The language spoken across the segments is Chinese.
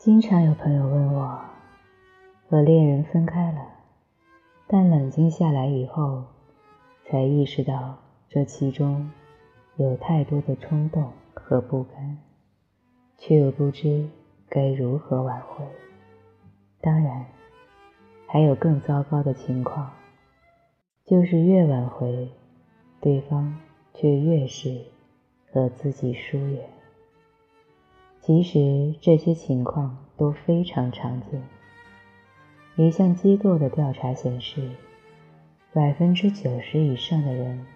经常有朋友问我，和恋人分开了，但冷静下来以后，才意识到这其中有太多的冲动和不甘，却又不知该如何挽回。当然，还有更糟糕的情况，就是越挽回，对方却越是和自己疏远。其实这些情况都非常常见。一项机构的调查显示，百分之九十以上的人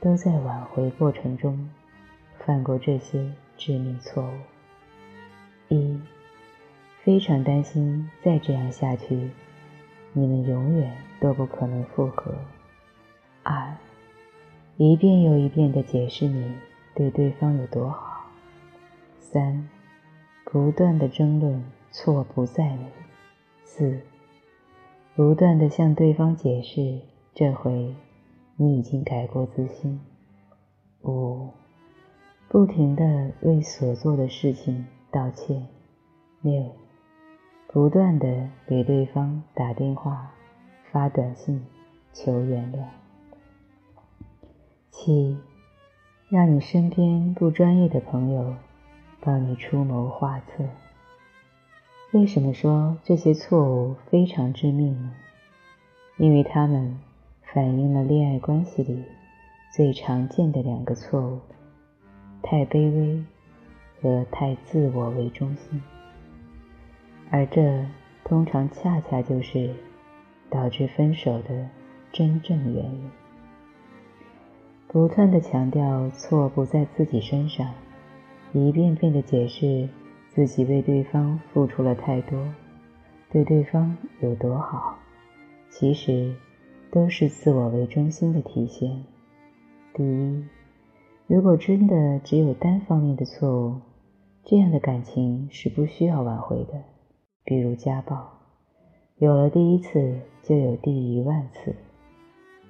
都在挽回过程中犯过这些致命错误：一。非常担心，再这样下去，你们永远都不可能复合。二，一遍又一遍地解释你对对方有多好。三，不断的争论错不在你。四，不断的向对方解释，这回你已经改过自新。五，不停的为所做的事情道歉。六。不断的给对方打电话、发短信求原谅。七，让你身边不专业的朋友帮你出谋划策。为什么说这些错误非常致命呢？因为它们反映了恋爱关系里最常见的两个错误：太卑微和太自我为中心。而这通常恰恰就是导致分手的真正原因。不断的强调错不在自己身上，一遍遍的解释自己为对方付出了太多，对对方有多好，其实都是自我为中心的体现。第一，如果真的只有单方面的错误，这样的感情是不需要挽回的。比如家暴，有了第一次就有第一万次。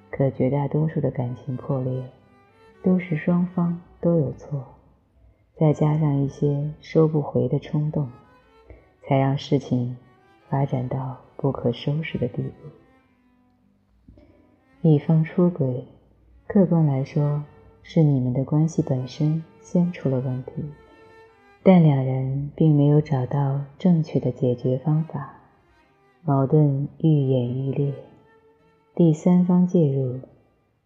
可绝大多数的感情破裂，都是双方都有错，再加上一些收不回的冲动，才让事情发展到不可收拾的地步。一方出轨，客观来说是你们的关系本身先出了问题。但两人并没有找到正确的解决方法，矛盾愈演愈烈，第三方介入，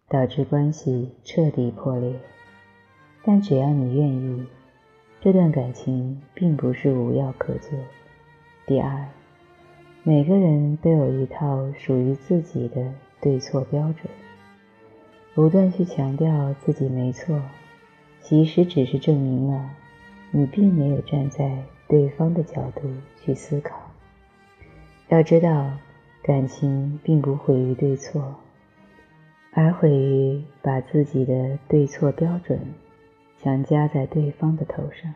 导致关系彻底破裂。但只要你愿意，这段感情并不是无药可救。第二，每个人都有一套属于自己的对错标准，不断去强调自己没错，其实只是证明了。你并没有站在对方的角度去思考。要知道，感情并不毁于对错，而毁于把自己的对错标准强加在对方的头上。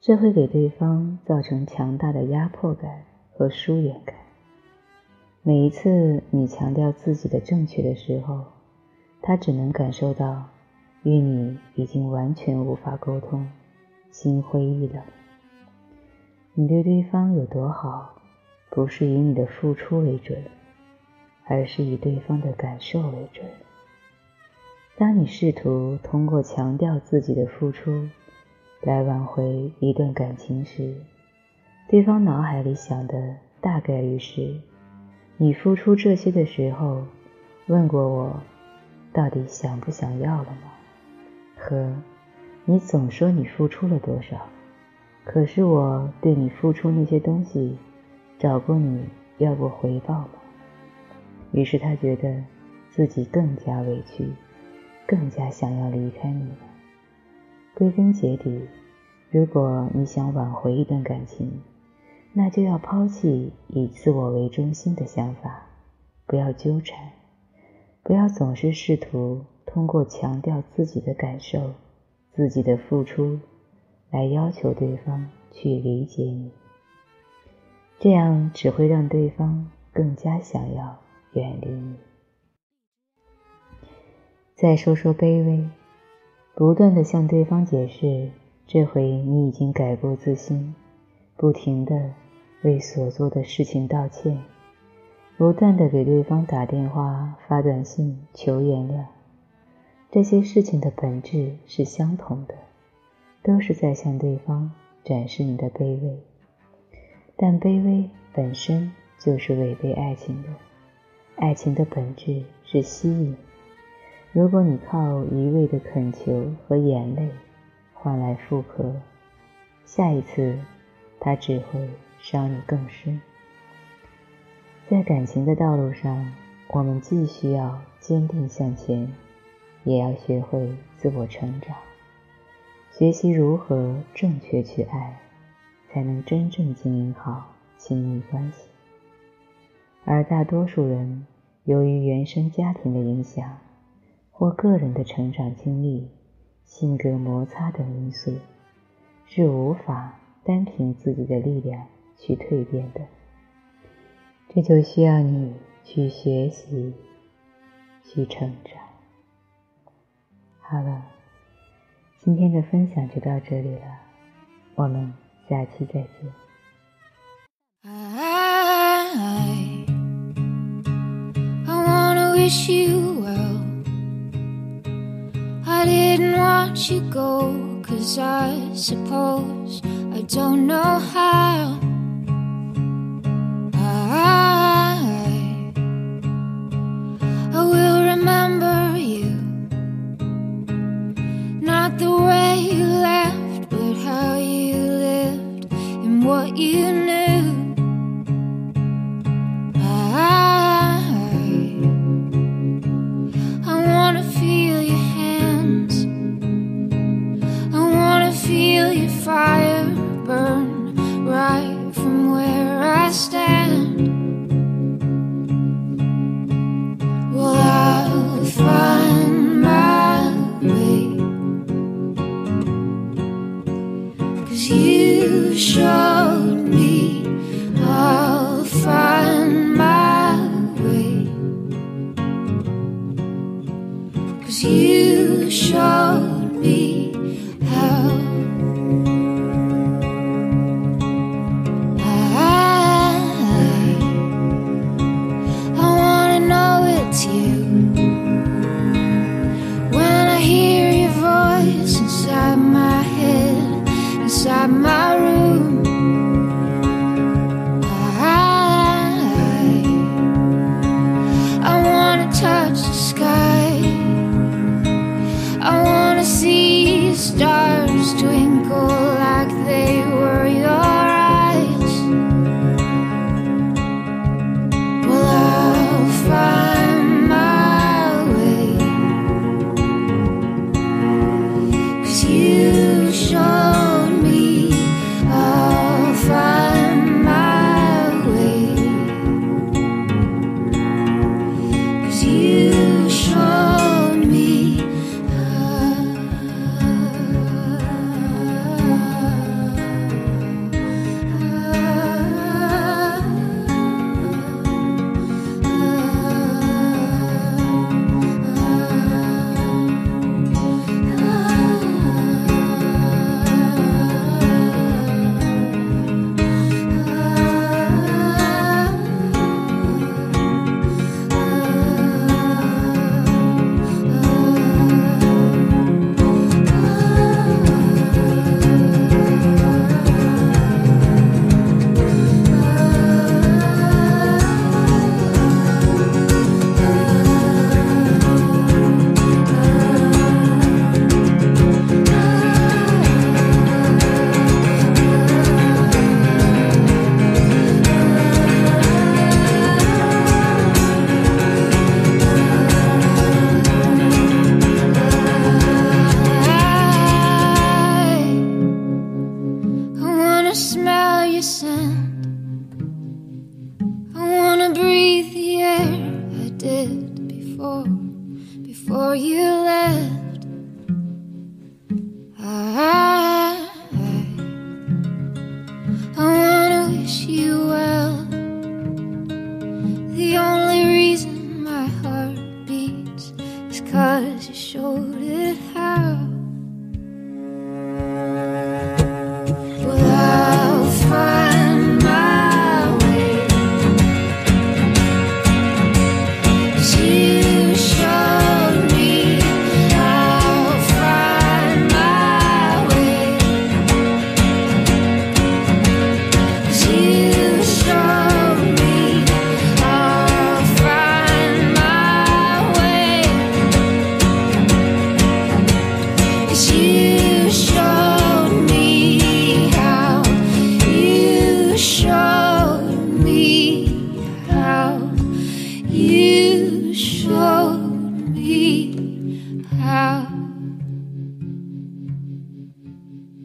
这会给对方造成强大的压迫感和疏远感。每一次你强调自己的正确的时候，他只能感受到与你已经完全无法沟通。心灰意冷。你对对方有多好，不是以你的付出为准，而是以对方的感受为准。当你试图通过强调自己的付出来挽回一段感情时，对方脑海里想的大概率是：你付出这些的时候，问过我到底想不想要了吗？和。你总说你付出了多少，可是我对你付出那些东西，找过你要过回报吗？于是他觉得自己更加委屈，更加想要离开你了。归根结底，如果你想挽回一段感情，那就要抛弃以自我为中心的想法，不要纠缠，不要总是试图通过强调自己的感受。自己的付出，来要求对方去理解你，这样只会让对方更加想要远离你。再说说卑微，不断的向对方解释，这回你已经改过自新，不停的为所做的事情道歉，不断的给对方打电话、发短信求原谅，这些事情的本质是相同的，都是在向对方展示你的卑微。但卑微本身就是违背爱情的，爱情的本质是吸引。如果你靠一味的恳求和眼泪换来复合，下一次他只会伤你更深。在感情的道路上，我们既需要坚定向前，也要学会自我成长，学习如何正确去爱，才能真正经营好亲密关系。而大多数人由于原生家庭的影响，或个人的成长经历、性格摩擦等因素，是无法单凭自己的力量去蜕变的。这就需要你去学习、去成长。好了，今天的分享就到这里了，我们下期再见。I you go, cause I suppose I don't know how. I, I will remember you, not the way you left, but how you lived and what you knew. you showed me how